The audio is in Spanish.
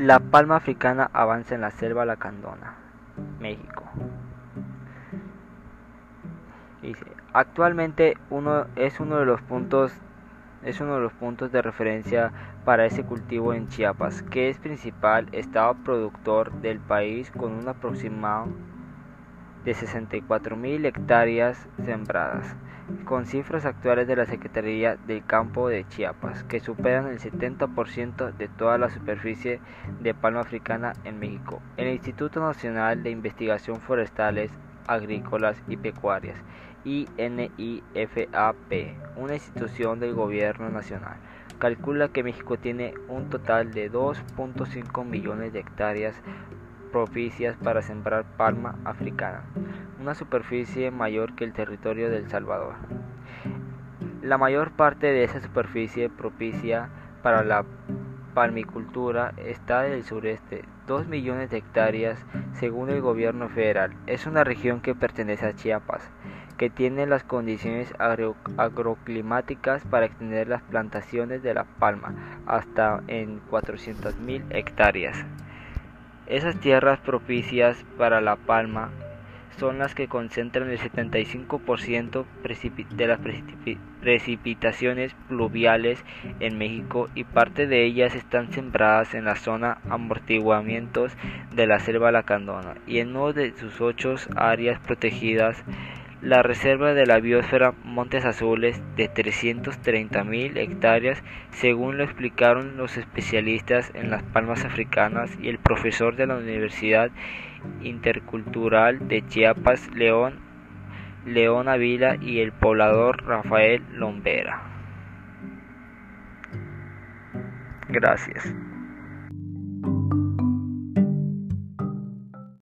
La palma africana avanza en la selva lacandona, México. Dice, actualmente uno es uno de los puntos es uno de los puntos de referencia para ese cultivo en Chiapas, que es principal estado productor del país con un aproximado de 64.000 hectáreas sembradas con cifras actuales de la Secretaría del Campo de Chiapas, que superan el 70% de toda la superficie de palma africana en México. El Instituto Nacional de Investigación Forestales, Agrícolas y Pecuarias, INIFAP, una institución del Gobierno Nacional, calcula que México tiene un total de 2.5 millones de hectáreas propicias para sembrar palma africana, una superficie mayor que el territorio de El Salvador. La mayor parte de esa superficie propicia para la palmicultura está en el sureste, 2 millones de hectáreas según el gobierno federal. Es una región que pertenece a Chiapas, que tiene las condiciones agroclimáticas para extender las plantaciones de la palma hasta en 400.000 hectáreas. Esas tierras propicias para la palma son las que concentran el 75% de las precipitaciones pluviales en México y parte de ellas están sembradas en la zona amortiguamientos de la selva lacandona. Y en uno de sus ocho áreas protegidas la reserva de la biosfera Montes Azules de 330.000 hectáreas, según lo explicaron los especialistas en las palmas africanas y el profesor de la Universidad Intercultural de Chiapas, León, León Avila y el poblador Rafael Lombera. Gracias.